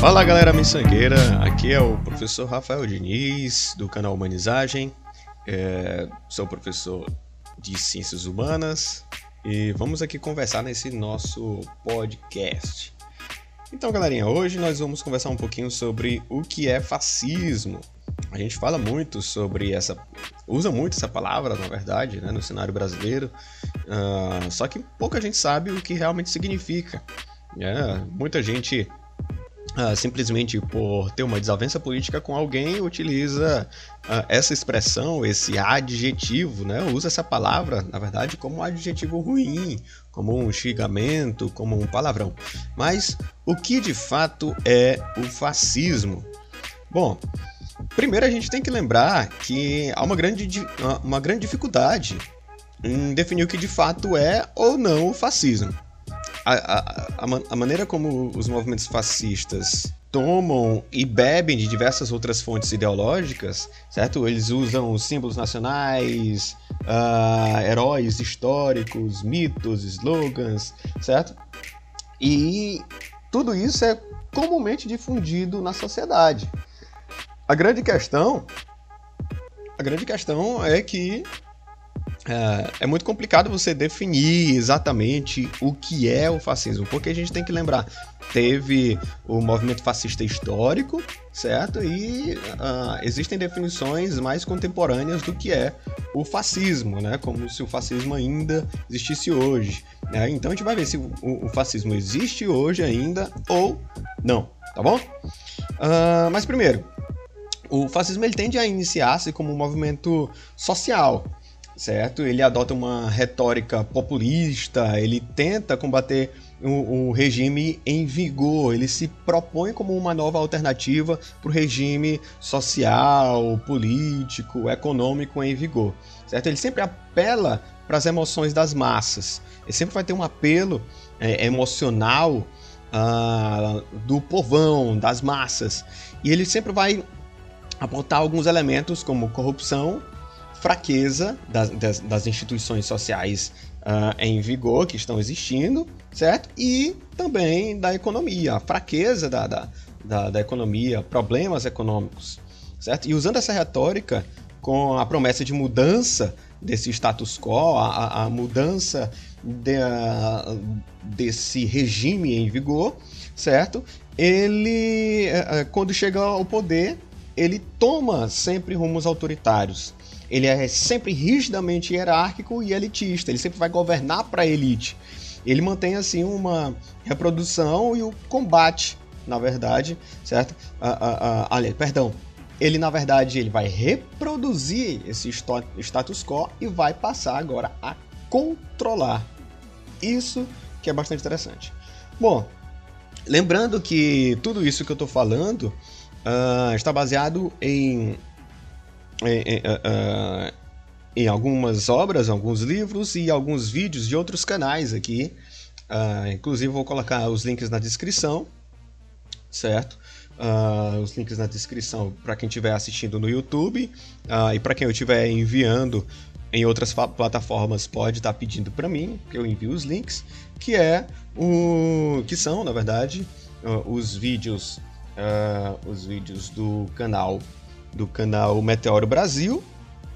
Fala galera miçangueira, aqui é o professor Rafael Diniz do canal Humanizagem. É, sou professor de Ciências Humanas e vamos aqui conversar nesse nosso podcast. Então, galerinha, hoje nós vamos conversar um pouquinho sobre o que é fascismo. A gente fala muito sobre essa. usa muito essa palavra, na verdade, né, no cenário brasileiro, uh, só que pouca gente sabe o que realmente significa. É, muita gente Uh, simplesmente por ter uma desavença política com alguém, utiliza uh, essa expressão, esse adjetivo, né? usa essa palavra, na verdade, como um adjetivo ruim, como um xingamento, como um palavrão. Mas o que de fato é o fascismo? Bom, primeiro a gente tem que lembrar que há uma grande, uma grande dificuldade em definir o que de fato é ou não o fascismo a, a, a, maneira como os movimentos fascistas tomam e bebem de diversas outras fontes ideológicas, certo? Eles usam símbolos nacionais, uh, heróis históricos, mitos, slogans, certo? E tudo isso é comumente difundido na sociedade. A grande questão, a grande questão é que é, é, muito complicado você definir exatamente o que é o fascismo, porque a gente tem que lembrar, teve o movimento fascista histórico, certo? E uh, existem definições mais contemporâneas do que é o fascismo, né? Como se o fascismo ainda existisse hoje. Né? Então a gente vai ver se o, o, fascismo existe hoje ainda ou não, tá bom? Uh, mas primeiro, o fascismo ele tende a iniciar-se como um movimento social, certo? Ele adota uma retórica populista, ele tenta combater o, o, regime em vigor, ele se propõe como uma nova alternativa para o regime social, político, econômico em vigor, certo? Ele sempre apela para as emoções das massas, ele sempre vai ter um apelo é, emocional ah, do povão, das massas, e ele sempre vai apontar alguns elementos como corrupção, fraqueza das, das, das instituições sociais uh, em vigor, que estão existindo, certo? E também da economia, a fraqueza da, da, da, da economia, problemas econômicos, certo? E usando essa retórica com a promessa de mudança desse status quo, a, a mudança de, a, desse regime em vigor, certo? Ele, eh, eh, quando chega ao poder, ele toma sempre rumos autoritários, ele é sempre rigidamente hierárquico e elitista. Ele sempre vai governar para a elite. Ele mantém assim uma reprodução e o combate, na verdade, certo? Ah, ah, ah, ali, perdão. Ele na verdade ele vai reproduzir esse status quo e vai passar agora a controlar. Isso que é bastante interessante. Bom, lembrando que tudo isso que eu estou falando uh, está baseado em em, uh, em algumas obras, alguns livros e alguns vídeos de outros canais aqui. Uh, inclusive vou colocar os links na descrição, certo? Uh, os links na descrição para quem estiver assistindo no YouTube uh, e para quem eu estiver enviando em outras plataformas pode estar tá pedindo para mim que eu envie os links, que é o que são na verdade os vídeos os vídeos do canal do canal Meteoro Brasil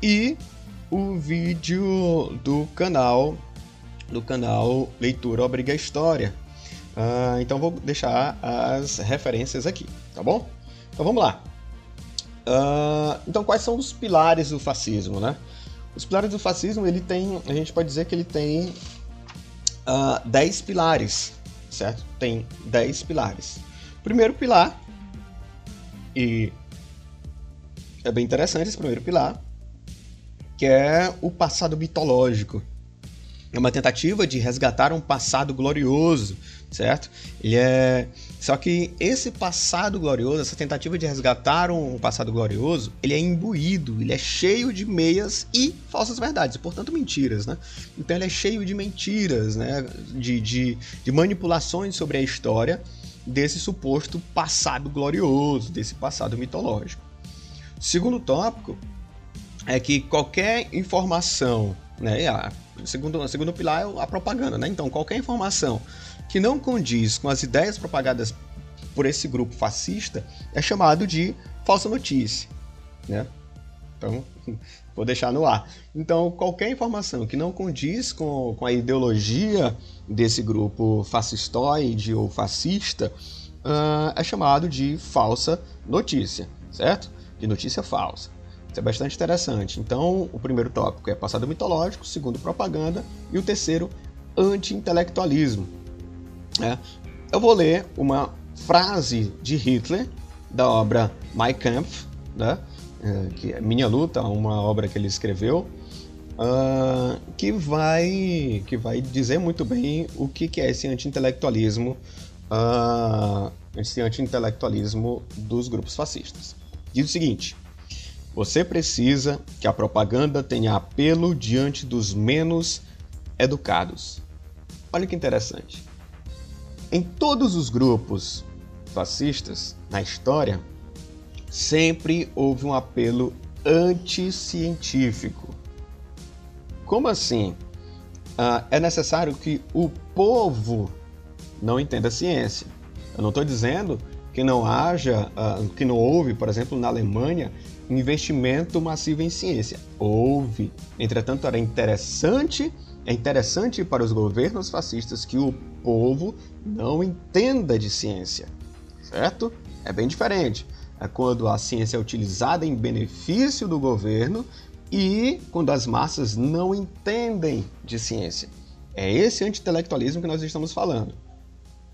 e o vídeo do canal do canal Leitura Obriga História. Uh, então vou deixar as referências aqui, tá bom? Então vamos lá. Uh, então quais são os pilares do fascismo, né? Os pilares do fascismo, ele tem, a gente pode dizer que ele tem uh, 10 pilares, certo? Tem 10 pilares. Primeiro pilar, e é bem interessante esse primeiro pilar, que é o passado mitológico. É uma tentativa de resgatar um passado glorioso, certo? Ele é só que esse passado glorioso, essa tentativa de resgatar um passado glorioso, ele é imbuído, ele é cheio de meias e falsas verdades, portanto mentiras, né? Então ele é cheio de mentiras, né? De, de, de manipulações sobre a história desse suposto passado glorioso, desse passado mitológico. Segundo tópico é que qualquer informação, né, a, segundo, segundo pilar é a propaganda, né? Então, qualquer informação que não condiz com as ideias propagadas por esse grupo fascista é chamado de falsa notícia, né? Então, vou deixar no ar. Então, qualquer informação que não condiz com, com a ideologia desse grupo fascistoide ou fascista uh, é chamado de falsa notícia, certo? De notícia falsa. Isso é bastante interessante. Então, o primeiro tópico é passado mitológico, o segundo, propaganda, e o terceiro, anti-intelectualismo. É. Eu vou ler uma frase de Hitler da obra Mein Kampf, né? É, que é Minha Luta, uma obra que ele escreveu, uh, que vai que vai dizer muito bem o que, que é esse anti-intelectualismo, uh, esse anti-intelectualismo dos grupos fascistas. Diz o seguinte: você precisa que a propaganda tenha apelo diante dos menos educados. Olha que interessante. Em todos os grupos fascistas na história, sempre houve um apelo anticientífico. Como assim? Ah, é necessário que o povo não entenda a ciência. Eu não estou dizendo que não haja, ah, que não houve, por exemplo, na Alemanha, investimento massivo em ciência. Houve. Entretanto, era interessante é interessante para os governos fascistas que o povo não entenda de ciência, certo? É bem diferente. É quando a ciência é utilizada em benefício do governo e quando as massas não entendem de ciência. É esse anti-intelectualismo que nós estamos falando.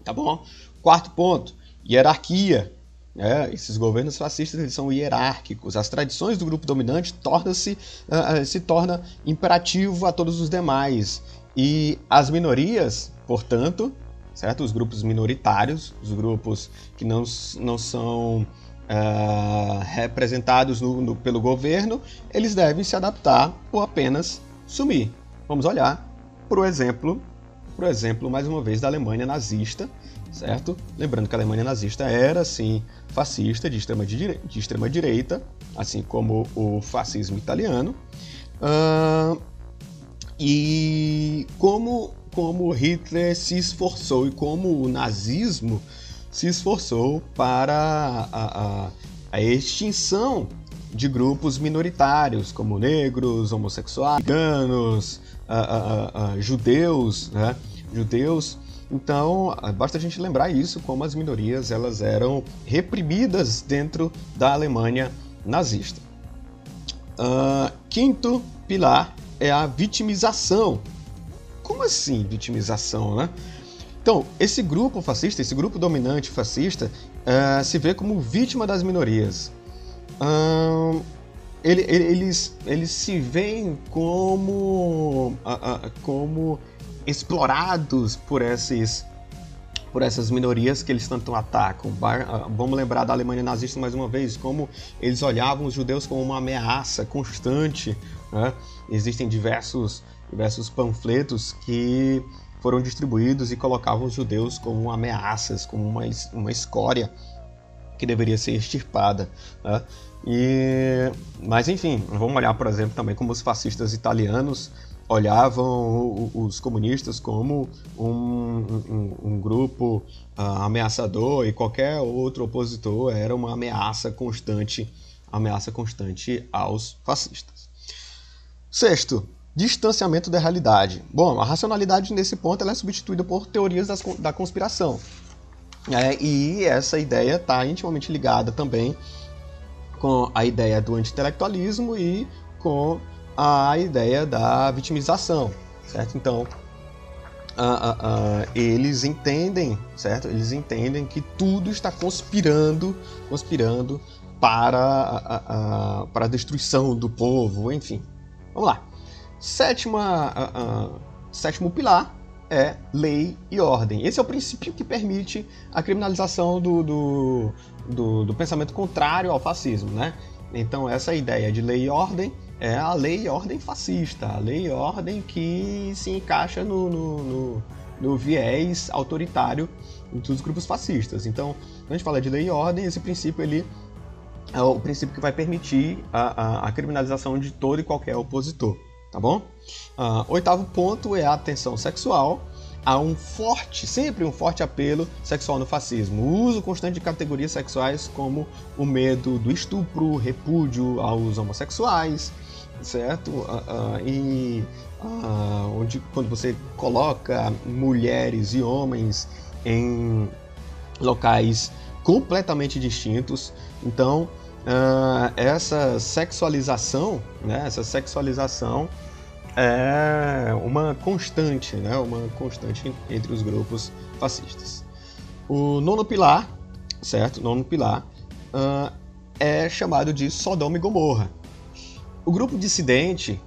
Tá bom? Quarto ponto: hierarquia. É, esses governos fascistas eles são hierárquicos. As tradições do grupo dominante torna-se uh, uh, se torna imperativo a todos os demais. E as minorias, portanto, certo? Os grupos minoritários, os grupos que não, não são uh, representados no, no, pelo governo, eles devem se adaptar ou apenas sumir. Vamos olhar para o exemplo, por exemplo, mais uma vez, da Alemanha nazista, certo? Lembrando que a Alemanha nazista era, sim, fascista de extrema, de, extrema direita, assim como o fascismo italiano. Uh, e como, como Hitler se esforçou e como o nazismo se esforçou para a, a, a extinção de grupos minoritários, como negros, homossexuais, ciganos, judeus, né? judeus então, basta a gente lembrar isso, como as minorias elas eram reprimidas dentro da Alemanha nazista. Uh, quinto pilar é a vitimização. Como assim vitimização, né? Então, esse grupo fascista, esse grupo dominante fascista, uh, se vê como vítima das minorias. Uh, ele, ele, eles, eles se veem como, como explorados por esses por essas minorias que eles tanto atacam. Ah, vamos lembrar da Alemanha nazista mais uma vez, como eles olhavam os judeus como uma ameaça constante. Né? Existem diversos, diversos panfletos que foram distribuídos e colocavam os judeus como ameaças, como uma, uma escória que deveria ser extirpada. Né? E, mas enfim, vamos olhar, por exemplo, também como os fascistas italianos olhavam os comunistas como um, um, um grupo uh, ameaçador e qualquer outro opositor era uma ameaça constante, ameaça constante aos fascistas. Sexto, distanciamento da realidade. Bom, a racionalidade nesse ponto ela é substituída por teorias das, da conspiração. É, e essa ideia está intimamente ligada também com a ideia do anti-intelectualismo e com a ideia da vitimização, certo? Então, eles entendem, certo? Eles entendem que tudo está conspirando, conspirando para para a destruição do povo, enfim. Vamos lá. Sétima, sétimo pilar é lei e ordem. Esse é o princípio que permite a criminalização do, do, do, do pensamento contrário ao fascismo, né? Então essa ideia de lei e ordem é a lei e ordem fascista, a lei e ordem que se encaixa no, no, no, no viés autoritário dos grupos fascistas. Então, quando a gente fala de lei e ordem, esse princípio ele é o princípio que vai permitir a, a, a criminalização de todo e qualquer opositor, tá bom? Uh, oitavo ponto é a atenção sexual. há um forte, sempre um forte apelo sexual no fascismo. O uso constante de categorias sexuais como o medo do estupro, repúdio aos homossexuais, certo? Uh, uh, e uh, onde quando você coloca mulheres e homens em locais completamente distintos, então essa sexualização, né? Essa sexualização é uma constante, né? uma constante entre os grupos fascistas. O nono pilar, certo? O nono pilar é chamado de Sodoma e Gomorra. O grupo dissidente,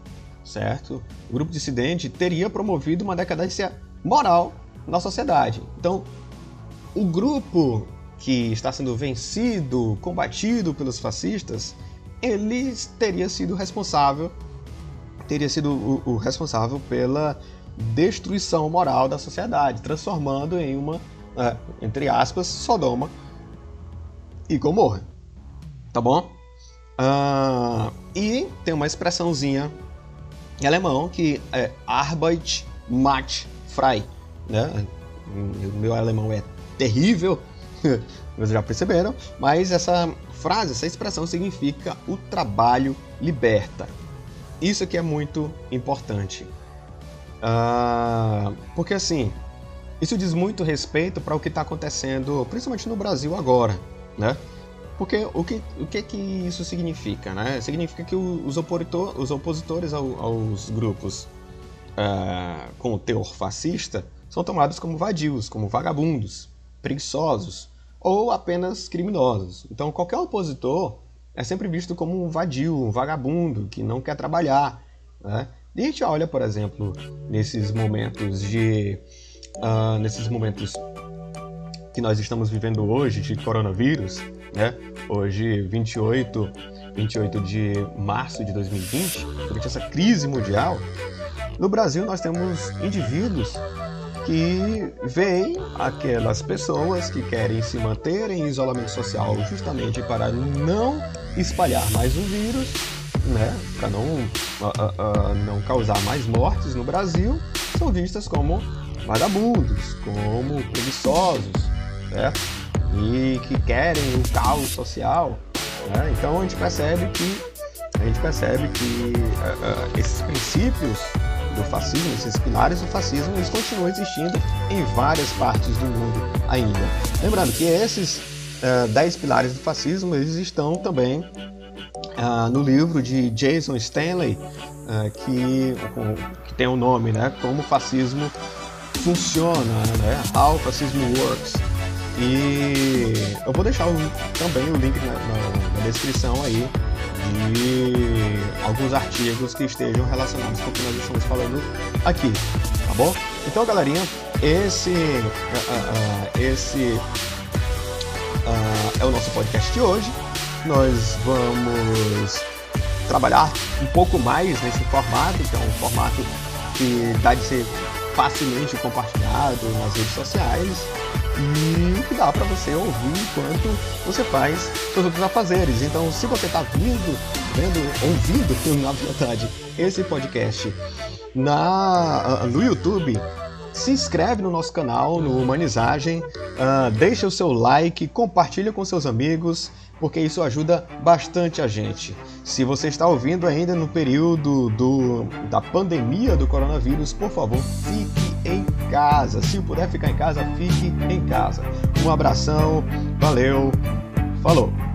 certo? O grupo dissidente teria promovido uma decadência moral na sociedade. Então, o grupo que está sendo vencido, combatido pelos fascistas, ele teria sido responsável teria sido o, o responsável pela destruição moral da sociedade, transformando em uma, é, entre aspas, Sodoma e Gomorra. Tá bom? Uh, e tem uma expressãozinha em alemão que é Arbeit macht frei. Né? Meu alemão é terrível, vocês já perceberam, mas essa frase, essa expressão significa o trabalho liberta. Isso aqui é muito importante. Uh, porque assim, isso diz muito respeito para o que está acontecendo, principalmente no Brasil agora, né? Porque o que, o que que isso significa, né? Significa que os, opositor, os opositores ao, aos grupos uh, com o teor fascista são tomados como vadios, como vagabundos, preguiçosos ou apenas criminosos. Então, qualquer opositor é sempre visto como um vadio, um vagabundo que não quer trabalhar. Né? E a gente olha, por exemplo, nesses momentos de. Uh, nesses momentos que nós estamos vivendo hoje de coronavírus, né? Hoje, 28, 28 de março de 2020, durante essa crise mundial, no Brasil nós temos indivíduos que veem aquelas pessoas que querem se manter em isolamento social justamente para não espalhar mais o vírus, né, para não, uh, uh, não causar mais mortes no Brasil, são vistas como vagabundos, como preguiçosos, certo? E que querem o caos social. Né? Então a gente percebe que a gente percebe que uh, esses princípios do fascismo, esses pilares do fascismo, eles continuam existindo em várias partes do mundo ainda. Lembrando que esses uh, dez pilares do fascismo, eles estão também uh, no livro de Jason Stanley, uh, que, que tem o um nome, né, Como o Fascismo Funciona, né, How Fascism Works. E eu vou deixar o, também o link na, na, na descrição aí de alguns artigos que estejam relacionados com o que nós estamos falando aqui, tá bom? Então, galerinha, esse, uh, uh, esse é o nosso podcast de hoje. Nós vamos trabalhar um pouco mais nesse formato, que é um formato que dá de ser facilmente compartilhado nas redes sociais e que dá para você ouvir enquanto você faz seus outros afazeres. Então, se você está vindo, vendo, ouvindo, na verdade, esse podcast na, no YouTube, se inscreve no nosso canal, no Humanizagem, uh, deixa o seu like, compartilha com seus amigos, porque isso ajuda bastante a gente. Se você está ouvindo ainda no período do, da pandemia do coronavírus, por favor, fique em casa. Se puder ficar em casa, fique em casa. Um abração, valeu, falou!